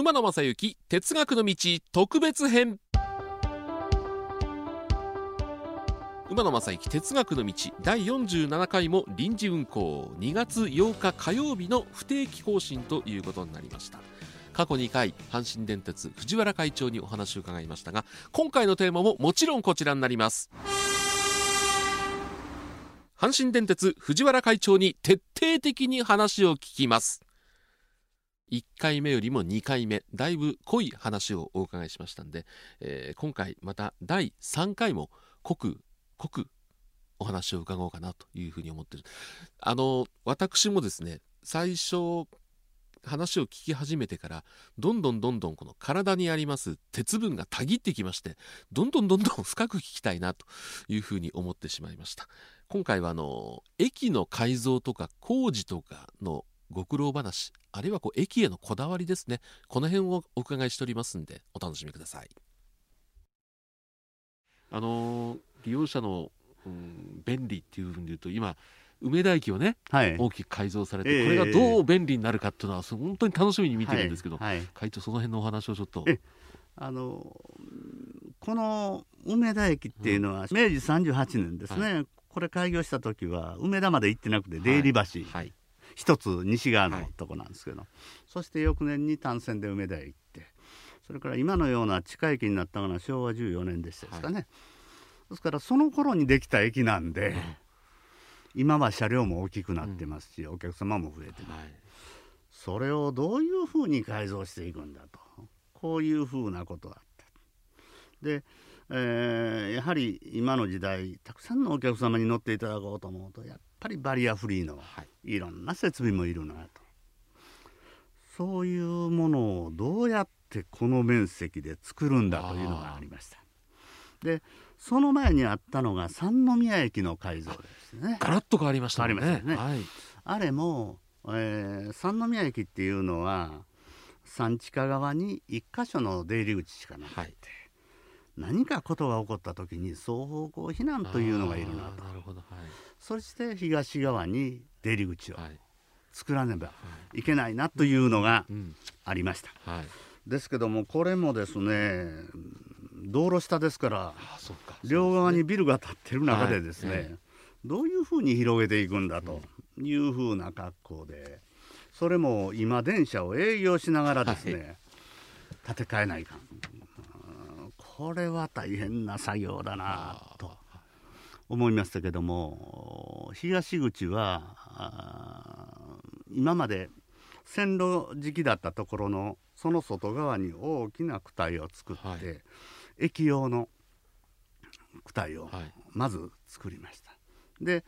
馬野正幸哲学の道特別編。馬野正幸哲学の道第47回も臨時運行。2月8日火曜日の不定期更新ということになりました。過去2回阪神電鉄藤原会長にお話を伺いましたが今回のテーマももちろんこちらになります。阪神電鉄藤原会長に徹底的に話を聞きます。1回目よりも2回目だいぶ濃い話をお伺いしましたんで、えー、今回また第3回も濃く濃くお話を伺おうかなというふうに思ってる。あの私もですね最初話を聞き始めてからどんどんどんどんこの体にあります鉄分がたぎってきましてどんどんどんどん深く聞きたいなというふうに思ってしまいました。今回はあの駅の改造とか工事とかのご苦労話あるいはこう駅へのこだわりですね。この辺をお伺いしておりますんでお楽しみください。あの利用者の、うん、便利っていうふうに言うと今梅田駅をね、はい、大きく改造されて、えー、これがどう便利になるかっていうのは本当に楽しみに見てるんですけど、はいはい、会長その辺のお話をちょっと。あのこの梅田駅っていうのは明治38年ですね、これ開業した時は梅田まで行ってなくて出入り橋、はい一つ西側のとこなんですけど、はい、そして翌年に単線で梅田へ行って。それから今のような地下駅になったのは昭和14年でしたですかね、はい、ですからその頃にできた駅なんで、今は車両も大きくなってますし、うん、お客様も増えてます、はい、それをどういうふうに改造していくんだと。こういうふうなことがあってでえー、やはり今の時代たくさんのお客様に乗っていただこうと思うとやっぱりバリアフリーのいろんな設備もいるなと、そういうものをどうやってこの面積で作るんだというのがありました。でその前にあったのが三宮駅の改造ですね。ガラッと変わりましたね。ねはい、あれも、えー、三宮駅っていうのは山地下側に1箇所の出入り口しかなくて、はい何かことが起こった時に双方向避難というのがいるなと。なるほど、はい、そして東側に出入り口を作らねばい。けないなというのがありました、はい、ですけどもこれもですね道路下ですから両側にビルが建ってる中でですね、はい、どういうふうに広げていくんだというふうな格好でそれも今電車を営業しながらですね、建て替えないかんこれは大変な作業だなと思いましたけども東口は今まで線路時期だったところのその外側に大きな区体を作って、はい、駅用の区体をまず作りました。で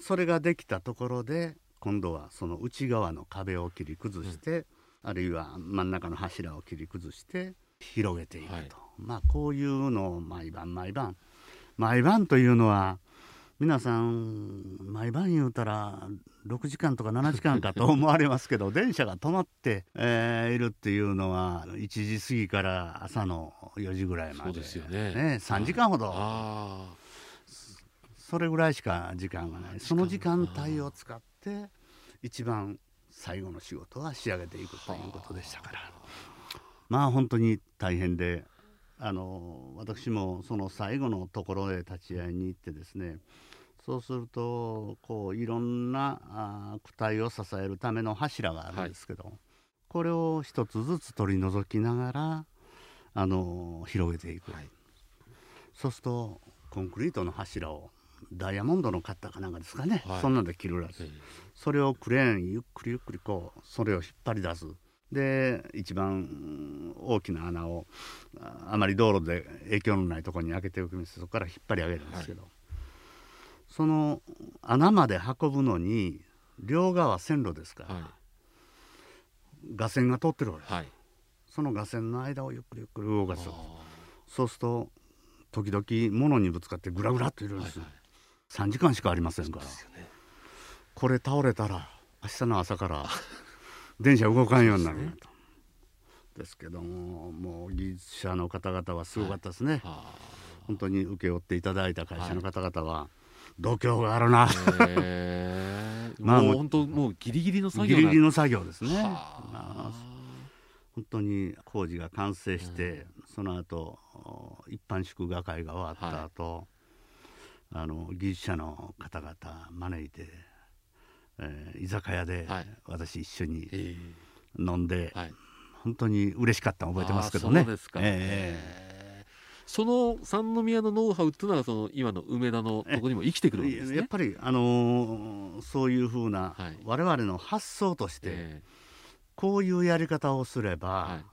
それができたところで今度はその内側の壁を切り崩して、うん、あるいは真ん中の柱を切り崩して広げていくと、はい、まあこういうのを毎晩毎晩毎晩というのは皆さん毎晩言うたら6時間とか7時間かと思われますけど電車が止まって、えー、いるっていうのは1時過ぎから朝の4時ぐらいまで。そうですよね。ね3時間ほど。それぐらいしか時間がない。その時間帯を使って一番最後の仕事は仕上げていくということでしたから。まあ本当に大変であの私もその最後のところへ立ち会いに行ってですねそうするとこういろんなあ躯体を支えるための柱があるんですけど、はい、これを一つずつ取り除きながらあの広げていく、はい、そうするとコンクリートの柱をダイヤモンドのカッターかなんかですかね、はい、そんなんで切るらしい、それをクレーンゆっくりゆっくりこうそれを引っ張り出すで一番大きな穴をあまり道路で影響のないところに開けておくんですそこから引っ張り上げるんですけど、はい、その穴まで運ぶのに両側線路ですから、はい、画線が通ってるわけです、はい、その画線の間をゆっくりゆっくり動かす。そうすると時々物にぶつかってぐらぐらっといるんです、はいはい、3時間しかありませんから、ね、これ倒れたら明日の朝から電車動かんようになると。ですけどももう技術者の方々はすごかったですね、はい、本当に請け負っていただいた会社の方々は、度胸があるな、まあもう本当もうギリギリの作業ギリギリの作業ですね。本当に工事が完成して、その後一般祝賀会が終わった後、はい、あの技術者の方々招いて、えー、居酒屋で私一緒に飲んで、はい、本当に嬉しかったの覚えてますけどね。そうですか、えーその三宮のノウハウっていうのはその今の梅田のとこにも生きてくるわけですね。やっぱりあのー、そういうふうな、はい、我々の発想として、えー、こういうやり方をすれば、はい、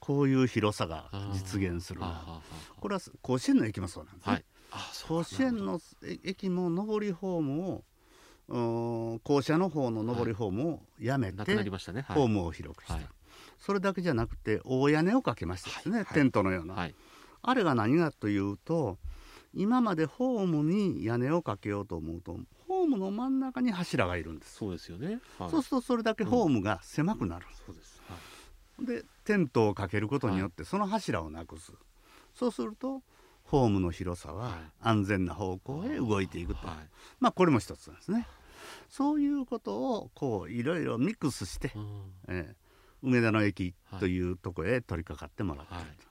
こういう広さが実現するな。これは甲子園の駅もそうなんですね。はい、甲子園の駅も上りホームを校舎の方の上りホームをやめて、ね、ホームを広くした、それだけじゃなくて大屋根をかけましたですね、テントのような。あれが何かというと今までホームに屋根をかけようと思うとホームの真ん中に柱がいるんです。そうですよね、はい、そうするとそれだけホームが狭くなる、うん、そうです、はい、でテントをかけることによってその柱をなくす、はい、そうするとホームの広さは安全な方向へ動いていくと、まあこれも一つなんですねそういうことをこういろいろミックスして、うん、えー、梅田の駅というとこへ取り掛かってもらっていると。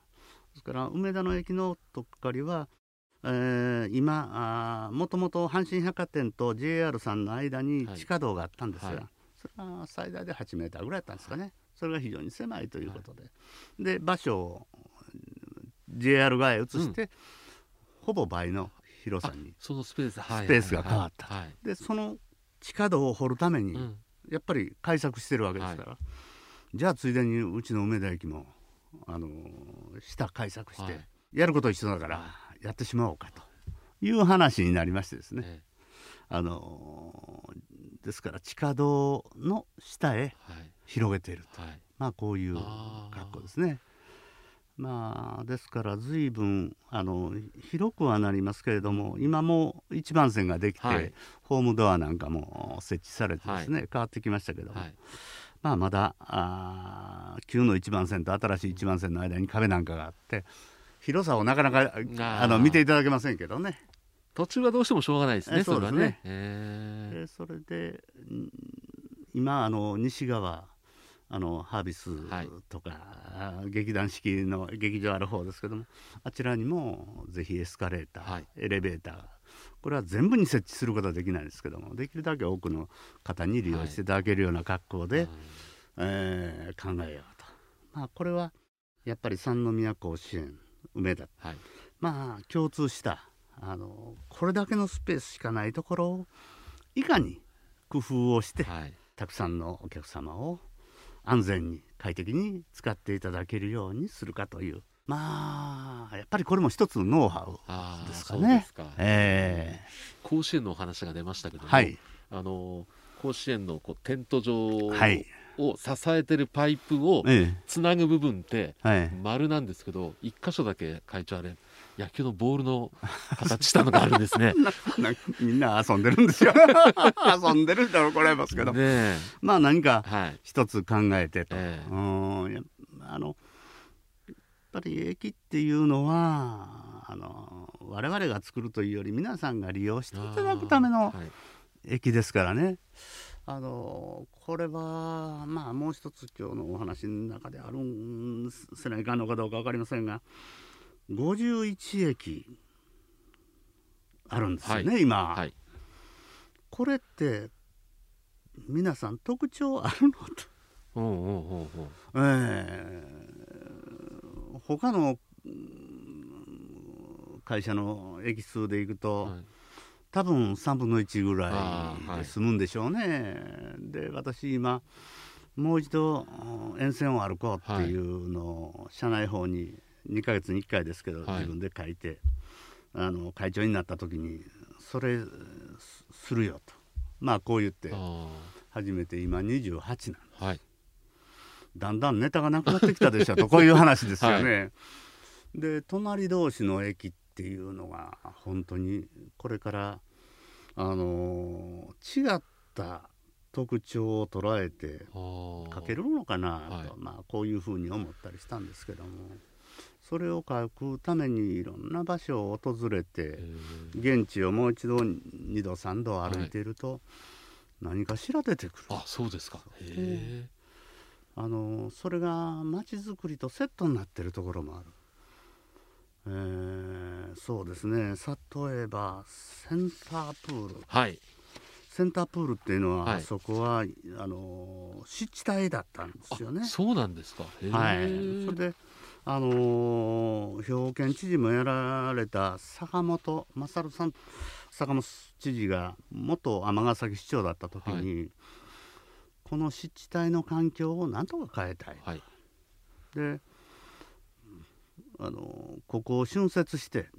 ですから梅田の駅のとっかりは、えー、今もともと阪神百貨店と JR さんの間に地下道があったんですが、はい。はい、それは最大で8メーターぐらいだったんですかね、それが非常に狭いということで、はい、で場所を JR 側へ移して、うん、ほぼ倍の広さにそのスペース,、スペースが変わった、でその地下道を掘るために、うん、やっぱり開削してるわけですから、じゃあついでにうちの梅田駅もあの下改作して、やること一緒だからやってしまおうかと。いう話になりましてですね、あのですから地下道の下へ広げていると、はい、まあこういう格好ですね。まあですから随分あの広くはなりますけれども今も一番線ができて、はい、ホームドアなんかも設置されてですね、はい、変わってきましたけども、まあ、まだあ旧の一番線と新しい一番線の間に壁なんかがあって広さをなかなかあ。の見ていただけませんけどね。途中はどうしてもしょうがないですねそうですね。えそれで今あの西側あのハービスとか、はい、劇団四季の劇場ある方ですけどもあちらにもぜひエスカレーター、はい、エレベーターこれは全部に設置することはできないですけどもできるだけ多くの方に利用してい。ただけるような格好で、はい、えー、考えようと、まあ、これはやっぱり三宮甲子園梅田、はい、まあ共通したあのこれだけのスペースしかないところをいかに工夫をして、はい、たくさんのお客様を安全に快適に使っていただけるようにするかという。まあやっぱりこれも一つのノウハウですかね。か。えー、甲子園のお話が出ましたけども、はい、あの甲子園のこうテント場を支えてるパイプをつなぐ部分って丸なんですけど、一箇所だけ会長あれ野球のボールの形したのがあるんですね。みんな遊んでるんですよ。遊んでる怒られますけど、ね、まあ何か一つ考えてと、はいえー、あのぱり駅っていうのはあの我々が作るというより皆さんが利用していただくための駅ですからね。あのこれはまあもう一つ今日のお話の中であるんせないかんのかどうか分かりませんが51駅あるんですよね、はい、今、はい、これって皆さん特徴あるの？と。ええ。他の会社の駅数でいくと、はい、多分3分の1ぐらいで済むんでしょうね。はい、で私今もう一度沿線を歩こうっていうのを社内法に2ヶ月に1回ですけど、自分で書いてあの会長になった時にそれするよと。まあこう言って初めて今28なんです。はい。だんだんネタがなくなってきたでしょと。こういう話ですよね。はい、で隣同士の駅っていうのが本当にこれからあの違った特徴を捉えて書けるのかなと、はい、まあ、こういうふうに思ったりしたんですけどもそれを書くためにいろんな場所を訪れて現地をもう一度2度3度歩いていると、何かしら出てくる。あそうですかへあのそれがまちづくりとセットになってるところもある。えー、そうですね例えばセンタープール、はい、センタープールっていうのは、はい、そこはあの湿地帯だったんですよね。そうなんですか。はい。それであの兵庫県知事もやられた坂本勝さん坂本知事が元尼崎市長だった時に、はい、この湿地帯の環境をなんとか変えたい。はい、であのここを浚渫して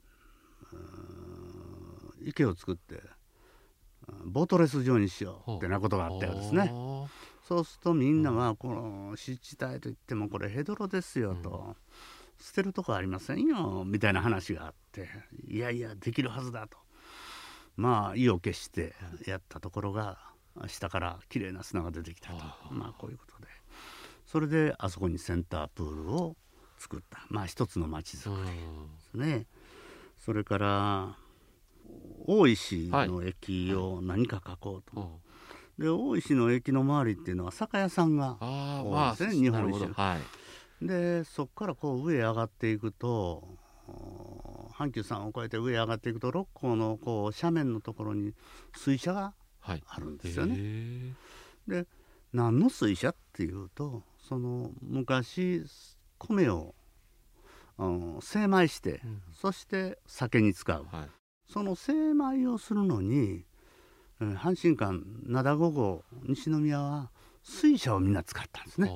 池を作ってボートレス状にしようってなことがあったようですね。そうするとみんなはこの湿地帯といってもこれヘドロですよと、捨てるとこありませんよみたいな話があって。いやいやできるはずだと。まあ意を決してやったところが下からきれいな砂が出てきたと。まあこういうことで。それであそこにセンタープールを作った。まあ一つの町づくりですね。それから大石の駅を何か書こうと、はい、で大石の駅の周りっていうのは酒屋さんが多いですね、日本一、はい、でそこからこう上へ上がっていくと阪急さんを越えて上へ上がっていくと六甲のこう斜面のところに水車があるんですよね。はい、で何の水車っていうとその昔米を、うん、精米して、うん、そして酒に使う、はい、その精米をするのに、えー、阪神間灘5号西宮は水車をみんな使ったんですね。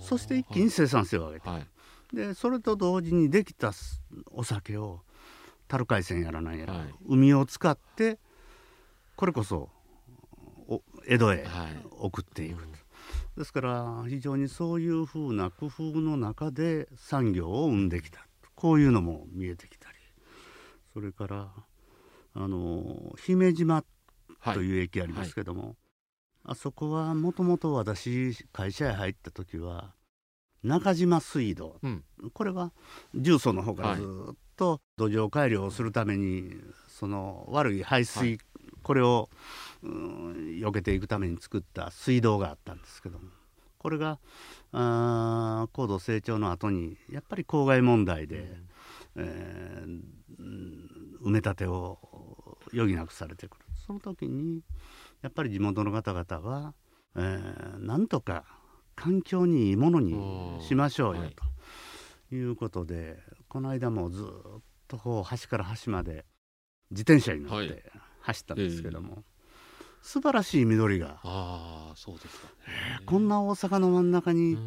そして一気に生産性を上げて、はい、でそれと同時にできたお酒を樽海鮮やらないやら、はい、海を使ってこれこそ江戸へ送っていく、はい、ですから非常にそういうふうな工夫の中で産業を生んできた。こういうのも見えてきたり。それからあの姫島という駅ありますけども、はい。はい、あそこはもともと私会社へ入った時は中島水道、うん、これは重曹の方からずっと土壌改良をするためにその悪い排水、はい、これを、うん、避けていくために作った水道があったんですけども。これがあ高度成長の後にやっぱり公害問題で、うん、えー、埋め立てを余儀なくされてくるその時にやっぱり地元の方々は、えー、なんとか環境にいいものにしましょうよとい。うことで、この間もずっとこう端から端まで自転車に乗って走ったんですけども、はいえ。ー、素晴らしい緑があそうですか、えー、こんな大阪の真ん中に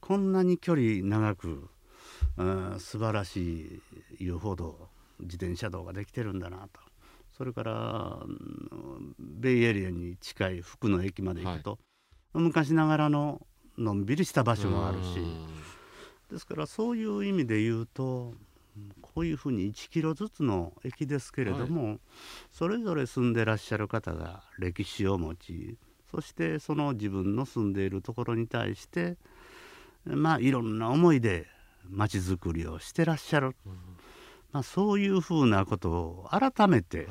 こんなに距離長く、うん、素晴らしい遊歩道自転車道ができてるんだなとそれからベイエリアに近い福の駅まで行くと、はい、昔ながらののんびりした場所もあるし。ですからそういう意味で言うとこういうふうに1キロずつの駅ですけれども、はい、それぞれ住んでらっしゃる方が歴史を持ちそしてその自分の住んでいるところに対してまあいろんな思いで町づくりをしてらっしゃる、まあ、そういうふうなことを改めて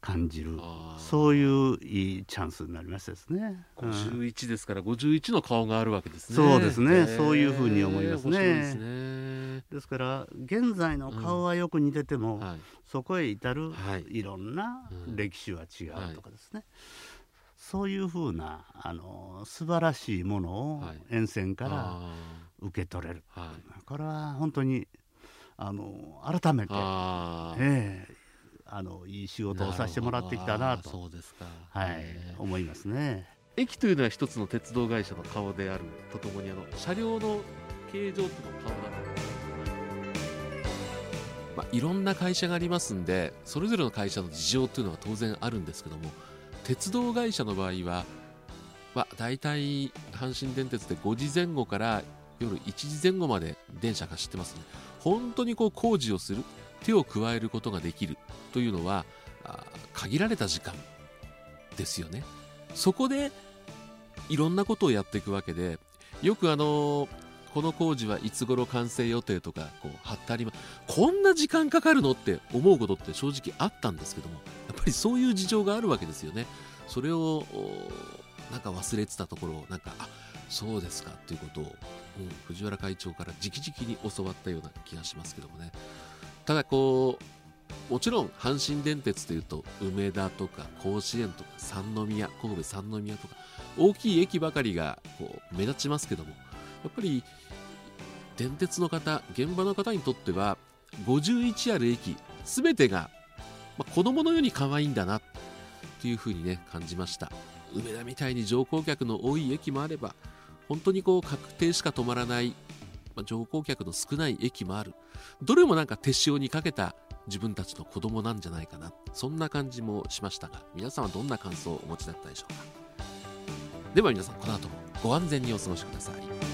感じる、はい、そういういいチャンスになりましたですね。51ですから51の顔があるわけですね。そうですね、そういうふうに思いますね。ですね。ですから現在の顔はよく似てても、うん。はい、そこへ至るい。ろんな歴史は違うとかですね。はいそういうふうなあの素晴らしいものを沿線から受け取れる、はい、これは本当にあの改めて、ええあのいい仕事をさせてもらってきたなと。そうですか、はい、思いますね。駅というのは一つの鉄道会社の顔であるとともにあの車両の形状というの顔だまあ、いろんな会社がありますんでそれぞれの会社の事情というのは当然あるんですけども鉄道会社の場合は、まあ、大体阪神電鉄で5時前後から夜1時前後まで電車が走ってますね本当にこう工事をする手を加えることができるというのは限られた時間ですよね。そこでいろんなことをやっていくわけでよくあのこの工事はいつ頃完成予定とかこう貼ってあります。こんな時間かかるのって思うことって正直あったんですけどもやっぱりそういう事情があるわけですよね。それをなんか忘れてたところをなんかあそうですかということを、うん、藤原会長から直々に教わったような気がしますけどもね。ただこうもちろん阪神電鉄というと梅田とか甲子園とか三宮神戸三宮とか大きい駅ばかりがこう目立ちますけどもやっぱり電鉄の方現場の方にとっては51ある駅全てが、まあ、子供のように可愛いんだなっていうふうにね感じました。梅田みたいに乗降客の多い駅もあれば本当にこう確定しか止まらない、まあ、乗降客の少ない駅もある。どれもなんか手塩にかけた自分たちの子供なんじゃないかな。そんな感じもしましたが皆さんはどんな感想をお持ちだったでしょうか。では皆さんこの後もご安全にお過ごしください。